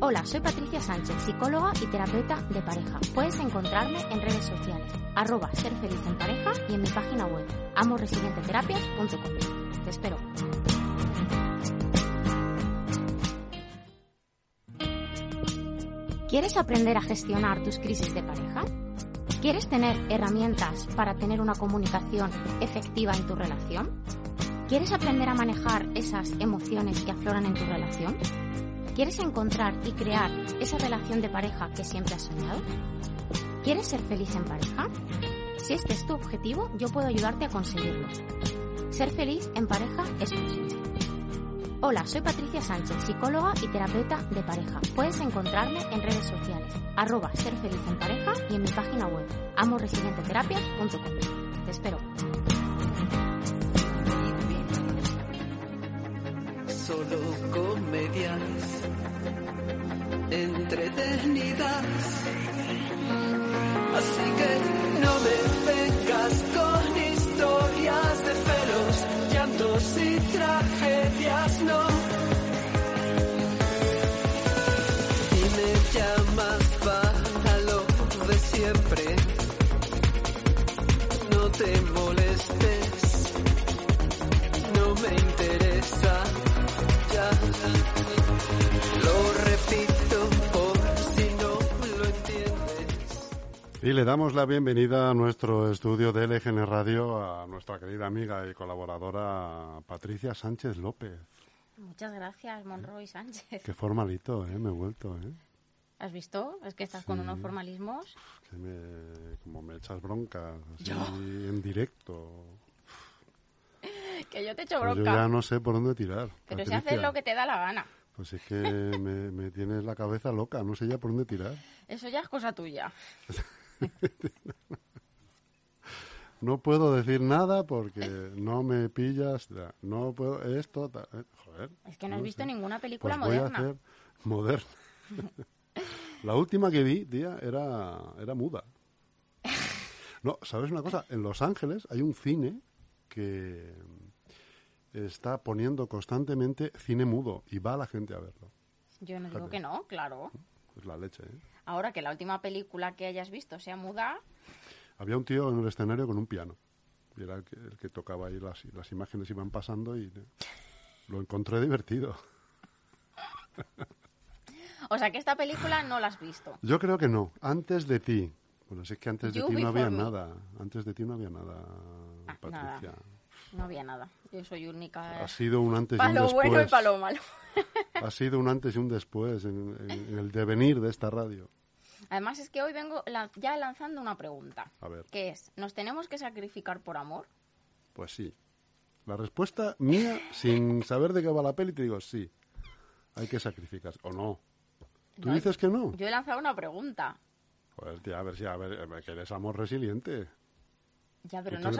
Hola, soy Patricia Sánchez, psicóloga y terapeuta de pareja. Puedes encontrarme en redes sociales, arroba ser feliz en pareja y en mi página web, amorresilienteterapias.com. Te espero. ¿Quieres aprender a gestionar tus crisis de pareja? ¿Quieres tener herramientas para tener una comunicación efectiva en tu relación? ¿Quieres aprender a manejar esas emociones que afloran en tu relación? ¿Quieres encontrar y crear esa relación de pareja que siempre has soñado? ¿Quieres ser feliz en pareja? Si este es tu objetivo, yo puedo ayudarte a conseguirlo. Ser feliz en pareja es posible. Hola, soy Patricia Sánchez, psicóloga y terapeuta de pareja. Puedes encontrarme en redes sociales, arroba y en mi página web, amorresilienteterapias.com. Te espero. Comedias entretenidas. Y le damos la bienvenida a nuestro estudio de LGN Radio a nuestra querida amiga y colaboradora Patricia Sánchez López. Muchas gracias, Monroy Sánchez. Qué formalito, ¿eh? Me he vuelto, ¿eh? ¿Has visto? Es que estás con unos formalismos. Que me, como me echas broncas así ¿Yo? en directo. Que yo te echo Pues yo bronca. ya no sé por dónde tirar. Pero si Patricia. haces lo que te da la gana. Pues es que me, me tienes la cabeza loca, no sé ya por dónde tirar. Eso ya es cosa tuya. No puedo decir nada porque no me pillas. No puedo. Esto. eh, Joder. Es que no has visto sé. ninguna película Pues voy a moderna. hacer moderna. La última que vi, tía, era, era muda. No, ¿sabes una cosa? En Los Ángeles hay un cine que está poniendo constantemente cine mudo y va la gente a verlo. Yo no digo Fíjate. que no, claro. Es la leche, ¿eh? Ahora que la última película que hayas visto sea muda, Había un tío en el escenario con un piano. Y era el que, el que tocaba ahí, las, las imágenes iban pasando y lo encontré divertido. o sea que esta película no la has visto. Yo creo que no. Antes de ti. Bueno, si es que antes de You ti no había me. nada. Antes de ti no había nada, Ah, Patricia. No había nada. Yo soy única. Ha sido un antes y Para un lo después. bueno y para lo malo. Ha sido un antes y un después en, en- en el devenir de esta radio. Además es que hoy vengo ya lanzando una pregunta. A ver. Que es, ¿nos tenemos que sacrificar por amor? Pues sí. La respuesta mía, sin saber de qué va la peli, te digo sí. Hay que sacrificarse. ¿O no? ¿Tú No, dices que no? Yo he lanzado una pregunta. Tía, a ver si a ver, eh, que eres amor resiliente. Ya, pero no,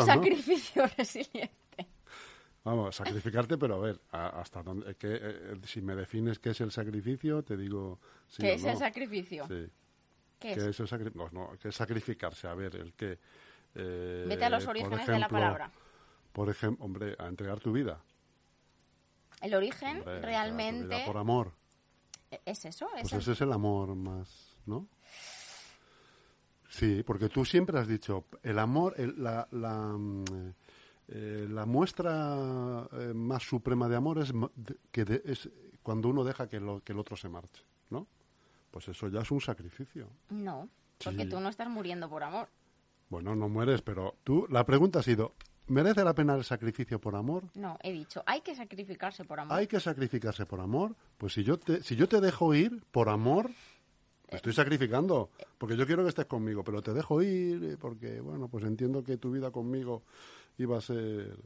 sacrificio resiliente. Vamos, sacrificarte, pero a ver, a- hasta dónde, que, eh, si me defines qué es el sacrificio, te digo sí ¿Qué o es no. el sacrificio? Sí. ¿Qué ¿Qué es? es el sacrificio? No, no, ¿qué es sacrificarse? A ver, el que... eh, Vete a los orígenes de la ejemplo, palabra. Por ejemplo, hombre, a entregar tu vida. El origen Hombre, realmente por amor. es eso. Es Pues el- ese es el amor más, ¿no? Sí, porque tú siempre has dicho, el amor, el- la, la, mm, eh, la muestra eh, más suprema de amor es, que de- es cuando uno deja que, lo- que el otro se marche, ¿no? Pues eso ya es un sacrificio. No, porque Sí. tú no estás muriendo por amor. Bueno, no mueres, pero tú, la pregunta ha sido, ¿merece la pena el sacrificio por amor? No, he dicho, hay que sacrificarse por amor. ¿Hay que sacrificarse por amor? Pues si yo te, si yo te dejo ir por amor, estoy sacrificando, porque yo quiero que estés conmigo, pero te dejo ir eh, porque, bueno, pues entiendo que tu vida conmigo iba a ser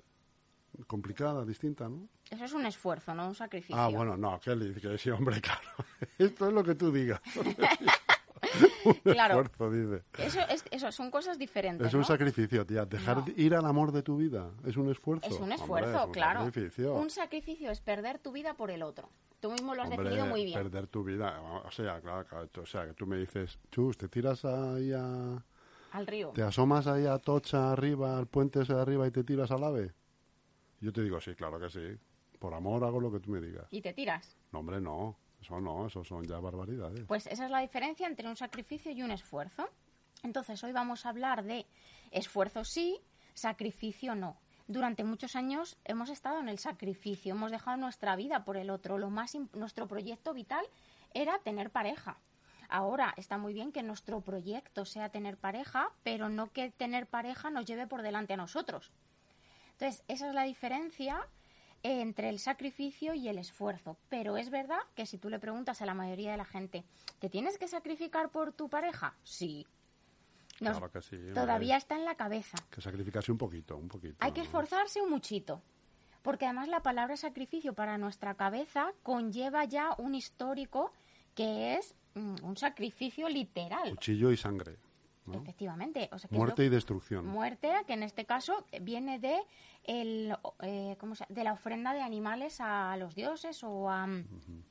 complicada, distinta, ¿no? Eso es un esfuerzo, no un sacrificio. Ah, bueno, no, Kelly, que sí, hombre, claro. Esto es lo que tú digas. un Claro. esfuerzo, dice. Eso, es, eso son cosas diferentes. Es un sacrificio, tía. Dejar No. ir al amor de tu vida es un esfuerzo. Es un Hombre, esfuerzo, es un claro. sacrificio. Un sacrificio es perder tu vida por el otro. Tú mismo lo has Hombre, definido muy bien. perder tu vida. O sea, claro, claro, o sea, que tú me dices, chus, te tiras ahí a... Al río. Te asomas ahí a Tocha arriba, al puente ese de arriba y te tiras al ave. Yo te digo, sí, claro que sí. Por amor hago lo que tú me digas. Y te tiras. No, hombre, no. Eso no, eso son ya barbaridades. Pues esa es la diferencia entre un sacrificio y un esfuerzo. Entonces, hoy vamos a hablar de esfuerzo sí, sacrificio no. Durante muchos años hemos estado en el sacrificio, hemos dejado nuestra vida por el otro. Lo más nuestro proyecto vital era tener pareja. Ahora está muy bien que nuestro proyecto sea tener pareja, pero no que tener pareja nos lleve por delante a nosotros. Entonces, esa es la diferencia entre el sacrificio y el esfuerzo. Pero es verdad que si tú le preguntas a la mayoría de la gente, ¿te tienes que sacrificar por tu pareja? Sí. Nos- Claro que sí. todavía está en la cabeza. Que sacrificarse un poquito, un poquito. Hay que esforzarse un muchito. Porque además la palabra sacrificio para nuestra cabeza conlleva ya un histórico que es mm, un sacrificio literal. Cuchillo y sangre. ¿No? Efectivamente. O sea, que Muerte y destrucción. Muerte, que en este caso viene de, el, eh, ¿cómo se- de la ofrenda de animales a los dioses o a,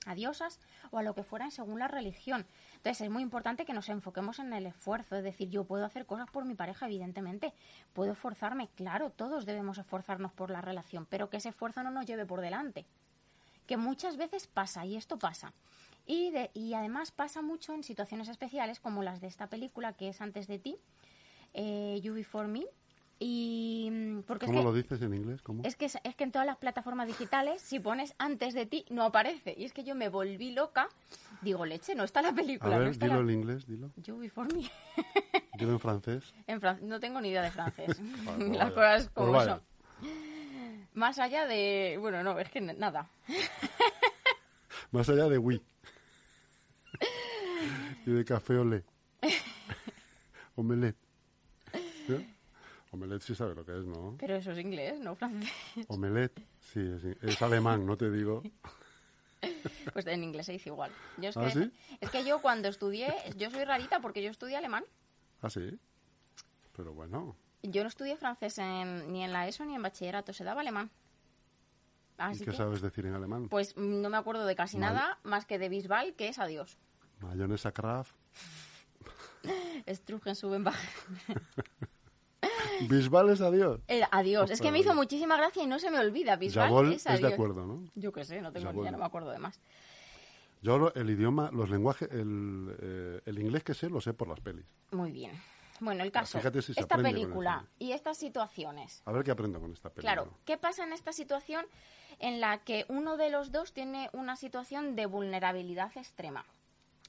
a diosas o a lo que fueran según la religión. Entonces es muy importante que nos enfoquemos en el esfuerzo. Es decir, yo puedo hacer cosas por mi pareja, evidentemente. Puedo esforzarme. Claro, todos debemos esforzarnos por la relación, pero que ese esfuerzo no nos lleve por delante. Que muchas veces pasa, y esto pasa. Y, de- y además pasa mucho en situaciones especiales como las de esta película que es Antes de ti, eh, You Before Me. Y mm, porque es ¿Cómo que, lo dices en inglés? ¿Cómo? es que es es que en todas las plataformas digitales si pones antes de ti no aparece y es que yo me volví loca digo leche no está la A película no ver, está dilo la- en inglés, dilo. You Before Me Dilo en francés. en fran- no tengo ni idea de francés pues las cosas Pues como vaya. son más allá de bueno no es que nada Más allá de Wii. Y de café olé. Omelette. ¿Eh? Omelette sí sabe lo que es, ¿no? pero eso es inglés no francés Omelette, sí, es, es alemán, no te digo. pues en inglés se dice igual yo es ¿Ah, que sí? es que yo cuando estudié yo soy rarita porque yo estudié alemán Ah, sí. Pero bueno, yo no estudié francés en- ni en la ESO ni en bachillerato se daba alemán ¿y Así qué que, sabes decir en alemán? Pues no me acuerdo de casi nada más que de Bisbal, que es adiós. Mayonesa Kraft. Strugen suben baja. Bisbal es adiós. Eh, adiós. Es que me hizo muchísima gracia y no se me olvida. Bisbal es es adiós. de acuerdo, ¿no? Yo qué sé, no tengo ni Jabol idea, no me acuerdo de más. Yo el idioma, los lenguajes, el, eh, el inglés que sé, lo sé por las pelis. Muy bien. Bueno, el caso. fíjate si se esta película cine. y estas situaciones. A ver qué aprendo con esta película. Claro, ¿qué pasa en esta situación en la que uno de los dos tiene una situación de vulnerabilidad extrema?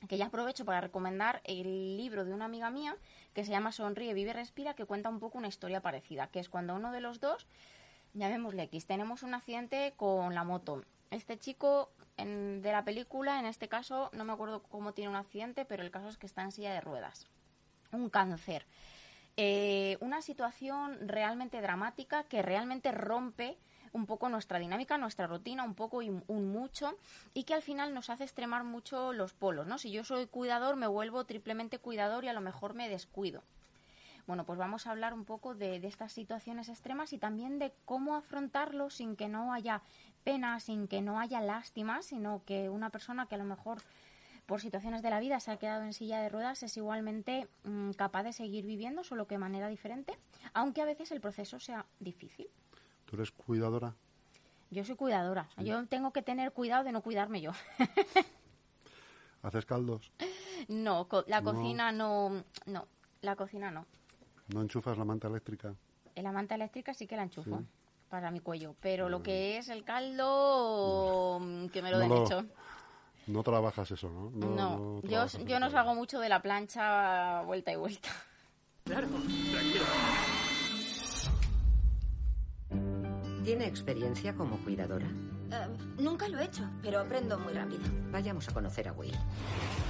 Que ya aprovecho para recomendar el libro de una amiga mía que se llama Sonríe, Vive, Respira, que cuenta un poco una historia parecida, que es cuando uno de los dos, llamémosle X, tenemos un accidente con la moto. Este chico en- de la película, en este caso, no me acuerdo cómo tiene un accidente, pero el caso es que está en silla de ruedas. Un cáncer. Eh, una situación realmente dramática que realmente rompe un poco nuestra dinámica, nuestra rutina, un poco y un mucho, y que al final nos hace extremar mucho los polos, ¿no? Si yo soy cuidador, me vuelvo triplemente cuidador y a lo mejor me descuido. Bueno, pues vamos a hablar un poco de, de estas situaciones extremas y también de cómo afrontarlo sin que no haya pena, sin que no haya lástima, sino que una persona que a lo mejor por situaciones de la vida se ha quedado en silla de ruedas es igualmente mm, capaz de seguir viviendo, solo que de manera diferente, aunque a veces el proceso sea difícil. ¿Tú eres cuidadora? Yo soy cuidadora, yo tengo que tener cuidado de no cuidarme yo. ¿Haces caldos? no, co- la No. cocina no, no, la cocina no. ¿No enchufas la manta eléctrica? La manta eléctrica sí que la enchufo Sí. para mi cuello, pero lo que es el caldo, mm, que me lo No den lo- hecho. No trabajas eso, ¿no? No, yo, no salgo mucho de la plancha vuelta y vuelta. Claro, tranquilo. ¿Tiene experiencia como cuidadora? Eh, nunca lo he hecho, pero aprendo muy rápido. Vayamos a conocer a Will.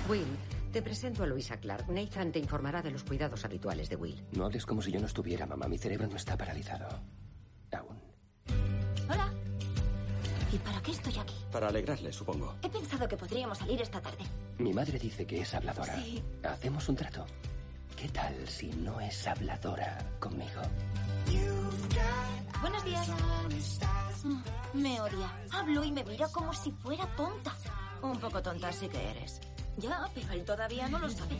Will, te presento a Luisa Clark. Nathan te informará de los cuidados habituales de Will. No hables como si yo no estuviera, mamá. Mi cerebro no está paralizado. Aún. Hola. ¿Y para qué estoy aquí? Para alegrarle, supongo. He pensado que podríamos salir esta tarde. Mi madre dice que es habladora. Sí. ¿Hacemos un trato? ¿Qué tal si no es habladora conmigo? Buenos días. Mm, Me odia. Hablo y me mira como si fuera tonta. Un poco tonta sí que eres. Ya, pero él todavía no lo sabe.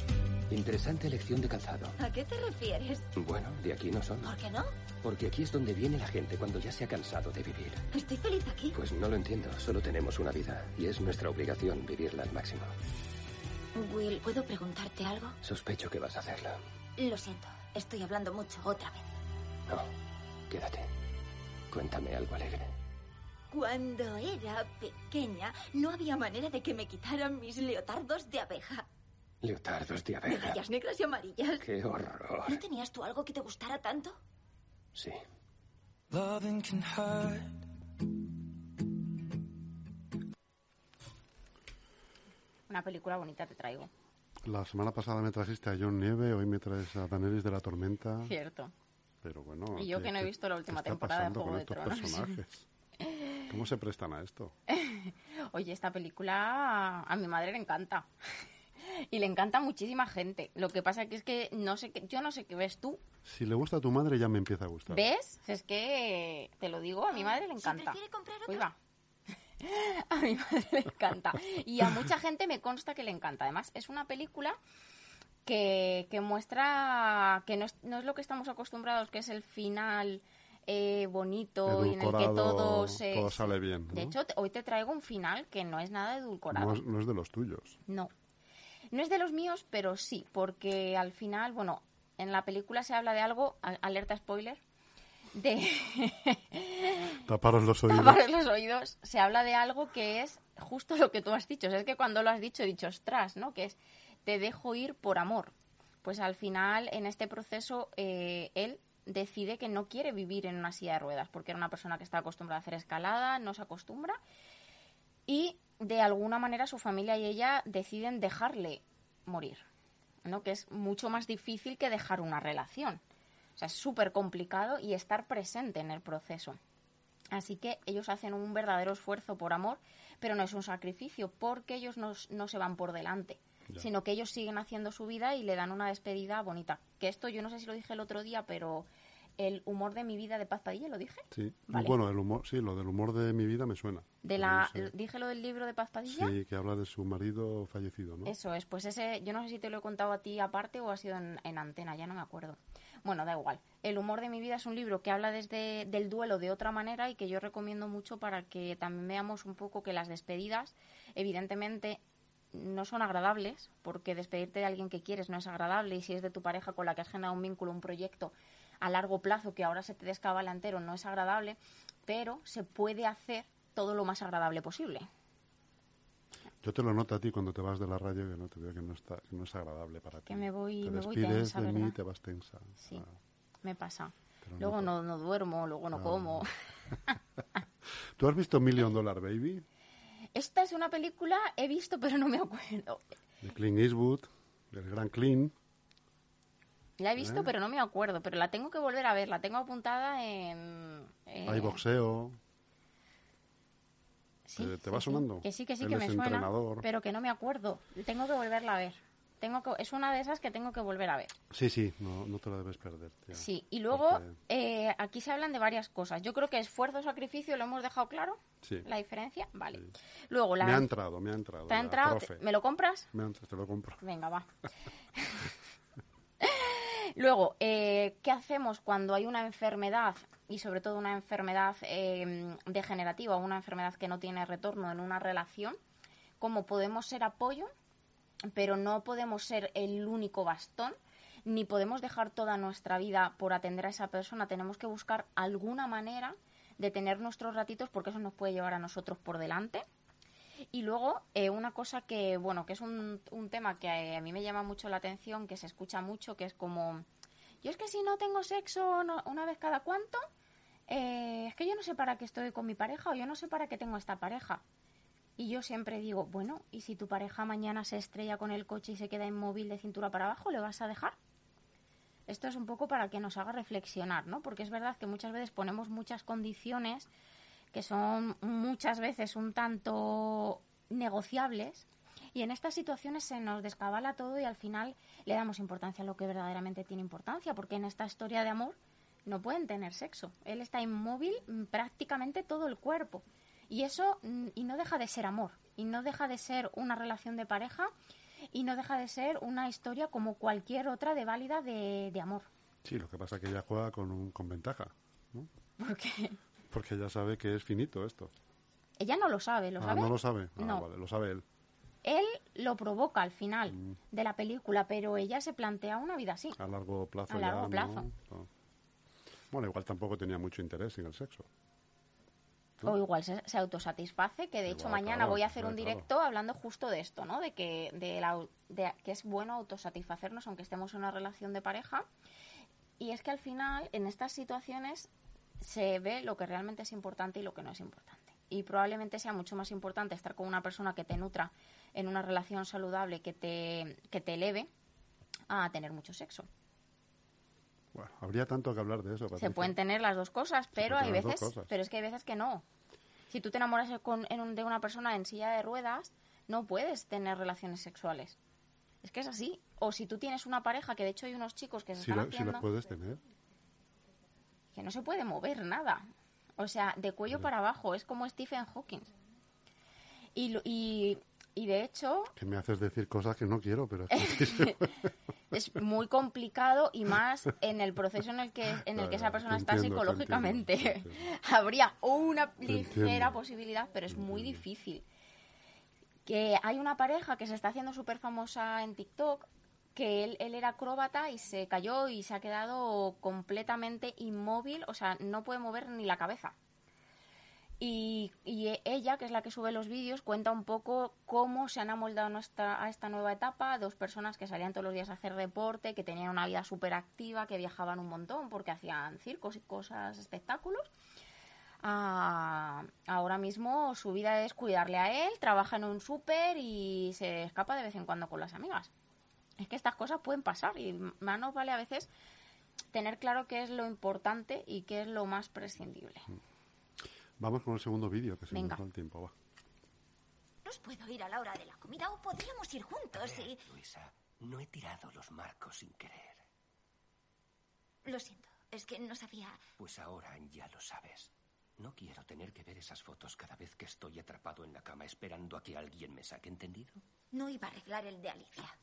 Interesante elección de calzado. ¿A qué te refieres? Bueno, de aquí no son. ¿Por qué no? Porque aquí es donde viene la gente cuando ya se ha cansado de vivir. Estoy feliz aquí. Pues no lo entiendo, solo tenemos una vida y es nuestra obligación vivirla al máximo. Will, ¿puedo preguntarte algo? Sospecho que vas a hacerlo. Lo siento, estoy hablando mucho otra vez. No, quédate. Cuéntame algo alegre. Cuando era pequeña, no había manera de que me quitaran mis leotardos de abeja. Leotardos de De abeja. rayas negras y amarillas. ¡Qué horror! ¿No tenías tú algo que te gustara tanto? Sí. Una película bonita te traigo. La semana pasada me trajiste a John Nieve, hoy me traes a Daenerys de la Tormenta. Cierto. Pero bueno. Y yo ¿qué- que no he visto la última está temporada de pasando Juego con de estos Tronos? personajes? ¿Cómo se prestan a esto? Oye, esta película a mi madre le encanta. Y le encanta a muchísima gente. Lo que pasa que es que no sé qué, yo no sé qué ves tú. Si le gusta a tu madre, ya me empieza a gustar. ¿Ves? Es que te lo digo, a mi madre le encanta. comprar otra. Va. A mi madre le encanta. Y a mucha gente me consta que le encanta. Además, es una película que, que muestra que no es, no es lo que estamos acostumbrados, que es el final eh, bonito y en el que todo se... todo sale bien. De hecho, hoy te traigo un final que no es nada edulcorado. no, es, no es de los tuyos. No. No es de los míos, pero sí, porque al final, bueno, en la película se habla de algo, alerta spoiler, de Taparos los oídos. tapar los oídos, se habla de algo que es justo lo que tú has dicho. O sea, es que cuando lo has dicho, he dicho, ostras, ¿no? Que es, te dejo ir por amor. Pues al final, en este proceso, eh, él decide que no quiere vivir en una silla de ruedas, porque era una persona que está acostumbrada a hacer escalada, no se acostumbra, y de alguna manera su familia y ella deciden dejarle morir, ¿no? Que es mucho más difícil que dejar una relación. O sea, es súper complicado y estar presente en el proceso. Así que ellos hacen un verdadero esfuerzo por amor, pero no es un sacrificio, porque ellos no, no se van por delante, Ya. sino que ellos siguen haciendo su vida y le dan una despedida bonita. Que esto yo no sé si lo dije el otro día, pero el humor de mi vida de Paz Padilla, ¿lo dije? Sí. Vale. Bueno, el humor, sí, lo del humor de mi vida me suena. De la, no sé. ¿Dije lo del libro de Paz Padilla? Sí, que habla de su marido fallecido, ¿no? Eso es, pues ese, yo no sé si te lo he contado a ti aparte o ha sido en, en antena, ya no me acuerdo. Bueno, da igual. El humor de mi vida es un libro que habla desde del duelo de otra manera y que yo recomiendo mucho para que también veamos un poco que las despedidas, evidentemente, no son agradables, porque despedirte de alguien que quieres no es agradable y si es de tu pareja con la que has generado un vínculo, un proyecto a largo plazo que ahora se te descabala entero no es agradable, pero se puede hacer todo lo más agradable posible. Yo te lo noto a ti cuando te vas de la radio, que no te veo que no, está, que no es agradable para ti. Que me voy- te me voy tensa, de mí y ¿verdad? te vas tensa. Sí. Ah. Me pasa. Luego no- no, no duermo, luego no Ah. como. ¿Tú has visto Million Dollar Baby? Esta es una película, he visto, pero no me acuerdo. De Clint Eastwood, del gran Clint. La he visto, ¿Eh? pero no me acuerdo. Pero la tengo que volver a ver. La tengo apuntada en. eh, Hay boxeo. sí, ¿Te- te sí, va sonando? Que sí, que sí, Él que me suena. entrenador. Pero que no me acuerdo. Tengo que volverla a ver. Tengo que, es una de esas que tengo que volver a ver. Sí, sí, no, no te lo debes perder. tía. Sí, y luego Porque- eh, aquí se hablan de varias cosas. Yo creo que esfuerzo-sacrificio lo hemos dejado claro. Sí. La diferencia, vale. Sí. Luego la. Me ha entrado, me ha entrado. ¿Te ha la entrado? ¿Me lo compras? Me ha entrado, te lo compro. Venga, va. Luego, eh, ¿qué hacemos cuando hay una enfermedad y sobre todo una enfermedad eh, degenerativa, una enfermedad que no tiene retorno en una relación? ¿Cómo podemos ser apoyo, pero no podemos ser el único bastón? Ni podemos dejar toda nuestra vida por atender a esa persona. Tenemos que buscar alguna manera de tener nuestros ratitos porque eso nos puede llevar a nosotros por delante. Y luego, eh, una cosa que, bueno, que es un, un tema que a, a mí me llama mucho la atención, que se escucha mucho, que es como, yo es que si no tengo sexo no- una vez cada cuánto, eh, es que yo no sé para qué estoy con mi pareja o yo no sé para qué tengo esta pareja. Y yo siempre digo, bueno, ¿y si tu pareja mañana se estrella con el coche y se queda inmóvil de cintura para abajo, le vas a dejar? Esto es un poco para que nos haga reflexionar, ¿no? Porque es verdad que muchas veces ponemos muchas condiciones que son muchas veces un tanto negociables Y en estas situaciones se nos descabala todo y al final le damos importancia a lo que verdaderamente tiene importancia, porque en esta historia de amor no pueden tener sexo. Él está inmóvil mm, prácticamente todo el cuerpo. Y eso, mm, y no deja de ser amor, y no deja de ser una relación de pareja, y no deja de ser una historia como cualquier otra de válida de, de amor. Sí, lo que pasa es que ella juega con, un, con ventaja, ¿no? Porque Porque ella sabe que es finito esto. ella no lo sabe, ¿lo ah, sabe? no lo sabe. Ah, No. vale, lo sabe él. Él lo provoca al final Mm. de la película, pero ella se plantea una vida así. A largo plazo A largo plazo. No. Bueno, igual tampoco tenía mucho interés en el sexo. O igual se, se autosatisface, que de hecho mañana claro, voy a hacer claro, un claro. directo hablando justo de esto, ¿no? De que, de la, de que es bueno autosatisfacernos aunque estemos en una relación de pareja. Y es que al final, en estas situaciones, se ve lo que realmente es importante y lo que no es importante. Y probablemente sea mucho más importante estar con una persona que te nutra en una relación saludable, que te, que te eleve, a tener mucho sexo. Bueno, habría tanto que hablar de eso. Se pueden tener las dos cosas, pero hay las veces, cosas. pero es que hay veces que no. Si tú te enamoras con- en un- de una persona en silla de ruedas, no puedes tener relaciones sexuales. Es que es así. O si tú tienes una pareja, que de hecho hay unos chicos que se Si, están la, si haciendo, la puedes tener. Que no se puede mover nada. O sea, de cuello para abajo, es como Stephen Hawking. Y, y, y de hecho, Que me haces decir cosas que no quiero, pero... es muy complicado y más en el proceso en el que en el que esa persona está psicológicamente entiendo, te entiendo. habría una ligera posibilidad pero es muy difícil que hay una pareja que se está haciendo súper famosa en TikTok que él, él era acróbata y se cayó y se ha quedado completamente inmóvil, o sea, no puede mover ni la cabeza. Y, y e- ella, que es la que sube los vídeos, cuenta un poco cómo se han amoldado nuestra, a esta nueva etapa. Dos personas que salían todos los días a hacer deporte, que tenían una vida súper activa, que viajaban un montón porque hacían circos y cosas, espectáculos. a- ahora mismo su vida es cuidarle a él, trabaja en un súper y se escapa de vez en cuando con las amigas. Es que estas cosas pueden pasar y más nos vale a veces tener claro qué es lo importante y qué es lo más prescindible. Vamos con el segundo vídeo, que se Venga. nos va el tiempo. Va. ¿Os puedo ir a la hora de la comida o podríamos ir juntos y... Luisa, no he tirado los marcos sin querer. Lo siento, es que no sabía... Pues ahora ya lo sabes. No quiero tener que ver esas fotos cada vez que estoy atrapado en la cama esperando a que alguien me saque, ¿entendido? No iba a arreglar el de Alicia.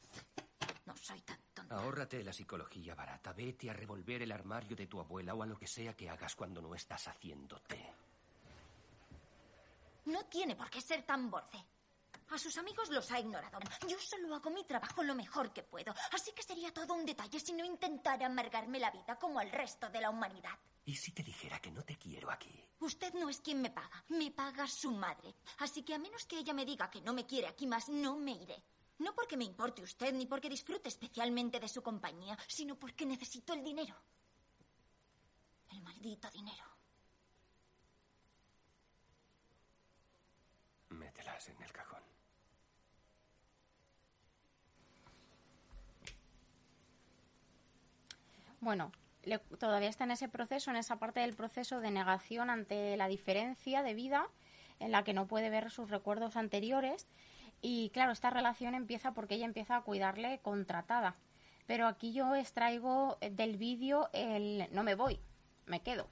No soy tan tonta. Ahórrate la psicología barata. Vete a revolver el armario de tu abuela o a lo que sea que hagas cuando no estás haciendo té. No tiene por qué ser tan borde. A sus amigos los ha ignorado. Yo solo hago mi trabajo lo mejor que puedo. Así que sería todo un detalle si no intentara amargarme la vida como al resto de la humanidad. ¿Y si te dijera que no te quiero aquí? Usted no es quien me paga. Me paga su madre. Así que a menos que ella me diga que no me quiere aquí más, no me iré. No porque me importe usted ni porque disfrute especialmente de su compañía, sino porque necesito el dinero. El maldito dinero. Mételas en el cajón. Bueno, le- todavía está en ese proceso, en esa parte del proceso de negación ante la diferencia de vida en la que no puede ver sus recuerdos anteriores. Y claro, esta relación empieza porque ella empieza a cuidarle contratada. Pero aquí yo extraigo eh, del vídeo el no me voy, me quedo.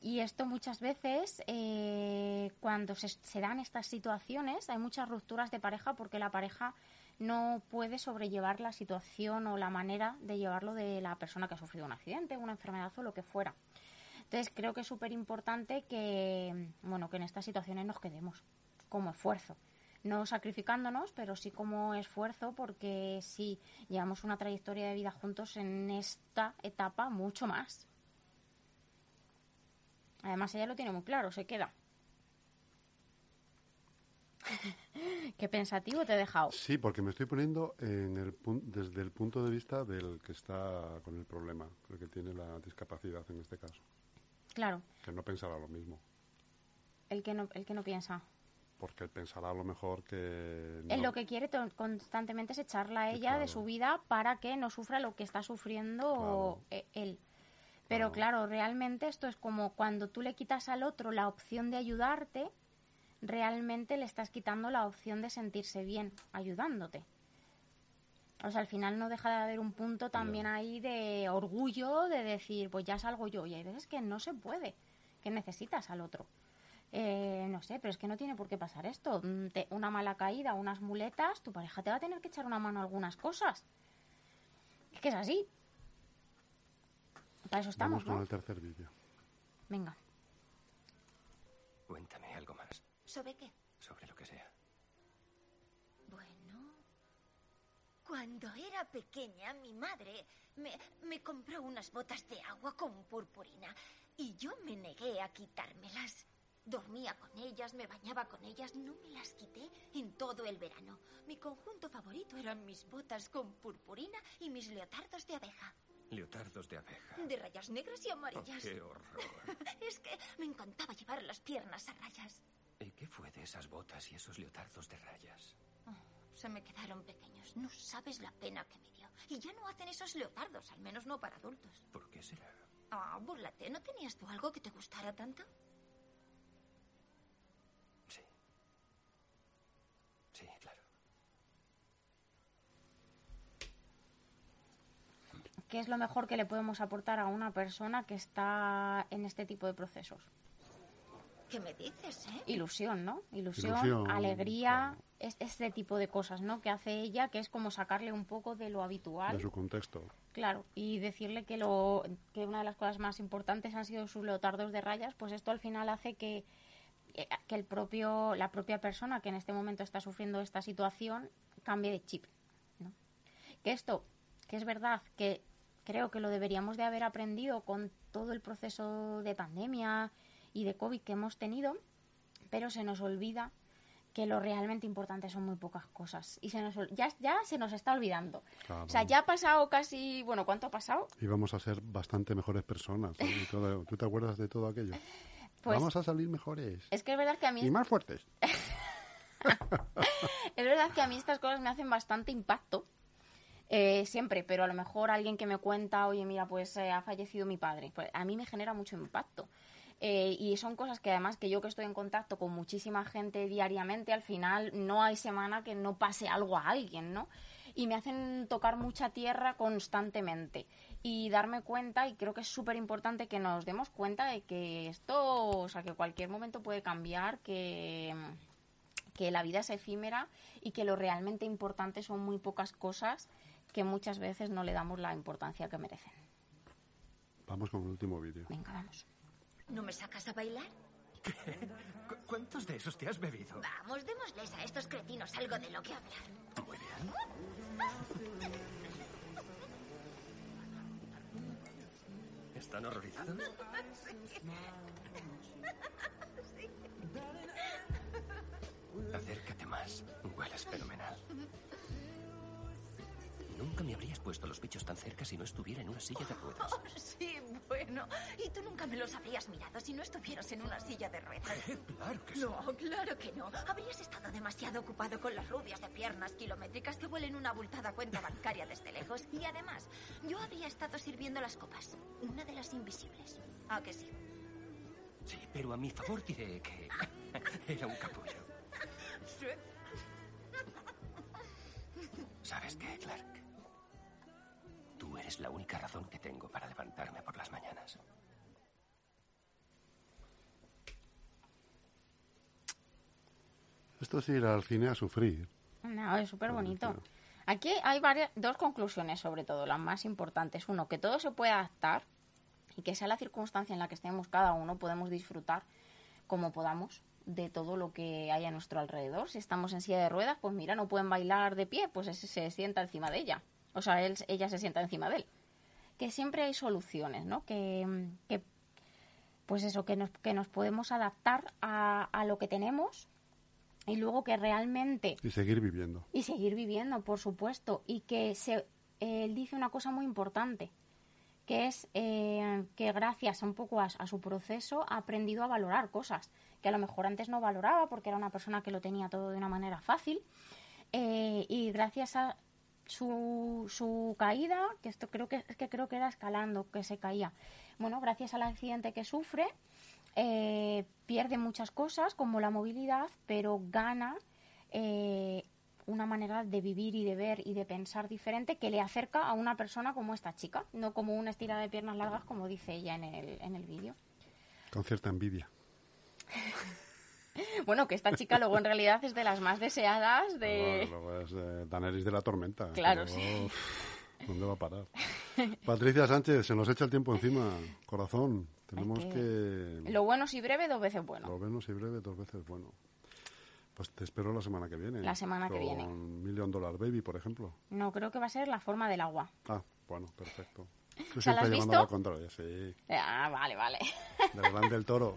Y esto muchas veces, eh, cuando se, se dan estas situaciones, hay muchas rupturas de pareja porque la pareja no puede sobrellevar la situación o la manera de llevarlo de la persona que ha sufrido un accidente, una enfermedad o lo que fuera. Entonces creo que es súper importante que, bueno, que en estas situaciones nos quedemos como esfuerzo. No sacrificándonos, pero sí como esfuerzo porque sí llevamos una trayectoria de vida juntos en esta etapa mucho más. Además, ella lo tiene muy claro, se queda. Qué pensativo te he dejado. Sí, porque me estoy poniendo en el desde el punto de vista del que está con el problema, el que tiene la discapacidad en este caso, Claro, que no pensará lo mismo, el que no, el que no piensa. Porque él pensará a lo mejor que... Él no- lo que quiere constantemente es echarla a ella de su vida para que no sufra lo que está sufriendo Claro. e- él. Pero claro, realmente esto es como cuando tú le quitas al otro la opción de ayudarte, realmente le estás quitando la opción de sentirse bien ayudándote. O sea, al final no deja de haber un punto también ahí de orgullo, de decir, pues ya salgo yo. Y hay veces que no se puede, que necesitas al otro. Eh, no sé, pero es que no tiene por qué pasar esto. Mm, te- una mala caída, unas muletas, tu pareja te va a tener que echar una mano a algunas cosas. Es que es así. Para eso estamos, Vamos con ¿no? el tercer vídeo. Venga. Cuéntame algo más ¿Sobre qué? sobre lo que sea. Bueno, cuando era pequeña, mi madre me, me compró unas botas de agua con purpurina y yo me negué a quitármelas. Dormía con ellas, me bañaba con ellas, no me las quité en todo el verano. Mi conjunto favorito eran mis botas con purpurina y mis leotardos de abeja, Leotardos de abeja. de rayas negras y Oh, amarillas. ¡Qué horror! Es que me encantaba llevar las piernas a rayas. ¿Y qué fue de esas botas y esos leotardos de rayas? Se me quedaron pequeños. No sabes la pena que me dio. Y ya no hacen esos leotardos, al menos no para adultos. ¿Por qué será? Ah, búrlate. ¿No tenías tú algo que te gustara tanto? Sí. Sí, claro. ¿Qué es lo mejor que le podemos aportar a una persona que está en este tipo de procesos? ¿Qué me dices, eh? Ilusión, ¿no? Ilusión, Ilusión, alegría, claro. es, este tipo de cosas, ¿no? Que hace ella, que es como sacarle un poco de lo habitual. De su contexto. Claro, y decirle que, lo, que una de las cosas más importantes han sido sus leotardos de rayas, pues esto al final hace que, eh, que el propio, la propia persona que en este momento está sufriendo esta situación cambie de chip. ¿no? Que esto, que es verdad que creo que lo deberíamos de haber aprendido con todo el proceso de pandemia y de COVID que hemos tenido, pero se nos olvida que lo realmente importante son muy pocas cosas. Y se nos, ya, ya se nos está olvidando. Claro. O sea, ya ha pasado casi, bueno, ¿cuánto ha pasado? Y vamos a ser bastante mejores personas. ¿Tú te acuerdas de todo aquello? Pues vamos a salir mejores. es que es verdad que a mí Y más fuertes. es verdad que a mí estas cosas me hacen bastante impacto. Eh, siempre, pero a lo mejor alguien que me cuenta, oye, mira, pues eh, ha fallecido mi padre, pues a mí me genera mucho impacto. Eh, y son cosas que además que yo que estoy en contacto con muchísima gente diariamente, al final no hay semana que no pase algo a alguien, ¿no? Y me hacen tocar mucha tierra constantemente y darme cuenta, y creo que es súper importante que nos demos cuenta de que esto, o sea, que cualquier momento puede cambiar, que, que la vida es efímera y que lo realmente importante son muy pocas cosas que muchas veces no le damos la importancia que merecen. Vamos con el último vídeo. Venga, vamos. ¿No me sacas a bailar? ¿Cu- ¿Cuántos de esos te has bebido? Vamos, démosles a estos cretinos algo de lo que hablar. Muy bien. ¿Están horrorizados? Acércate más. Hueles fenomenal. Nunca me habrías puesto los pechos tan cerca si no estuviera en una silla de ruedas. Oh, sí, bueno. Y tú nunca me los habrías mirado si no estuvieras en una silla de ruedas. Claro que sí. No, claro que no. Habrías estado demasiado ocupado con las rubias de piernas kilométricas que huelen una abultada cuenta bancaria desde lejos. Y además, yo habría estado sirviendo las copas. Una de las invisibles. ¿A que sí? Sí, pero a mi favor diré que era un capullo. ¿Sabes qué, Clark? Eres la única razón que tengo para levantarme por las mañanas. Esto es ir al cine a sufrir. No, es súper bonito. Bonito. Aquí hay varias, dos conclusiones, sobre todo, las más importantes. Uno, que todo se puede adaptar y que sea la circunstancia en la que estemos cada uno, podemos disfrutar como podamos de todo lo que hay a nuestro alrededor. Si estamos en silla de ruedas, pues mira, no pueden bailar de pie, pues ese se sienta encima de ella. O sea, él, ella se sienta encima de él. Que siempre hay soluciones, ¿no? Que, que pues eso, que nos, que nos podemos adaptar a, a lo que tenemos y luego que realmente Y seguir viviendo. y seguir viviendo, por supuesto. Y que se, él dice una cosa muy importante, que es eh, que gracias un poco a, a su proceso ha aprendido a valorar cosas que a lo mejor antes no valoraba porque era una persona que lo tenía todo de una manera fácil. Eh, y gracias a su, su caída, que esto creo que es que creo que era escalando, que se caía. Bueno, gracias al accidente que sufre, eh, pierde muchas cosas como la movilidad, pero gana eh, una manera de vivir y de ver y de pensar diferente que le acerca a una persona como esta chica, no como una estira de piernas largas como dice ella en el, en el vídeo. Con cierta envidia. Bueno, que esta chica luego en realidad es de las más deseadas de... Luego, luego es Daenerys de la tormenta. Claro, sí. uf, ¿Dónde va a parar? Patricia Sánchez, se nos echa el tiempo encima. Corazón, tenemos que... Lo bueno si breve, dos veces bueno. Lo menos y breve, dos veces bueno. Pues te espero la semana que viene. La semana que viene. Con Million Dollar Baby, por ejemplo. No, creo que va a ser la forma del agua. Ah, bueno, perfecto. Tú ¿Se la has visto? sí. Ah, vale, vale. Del Gran del Toro.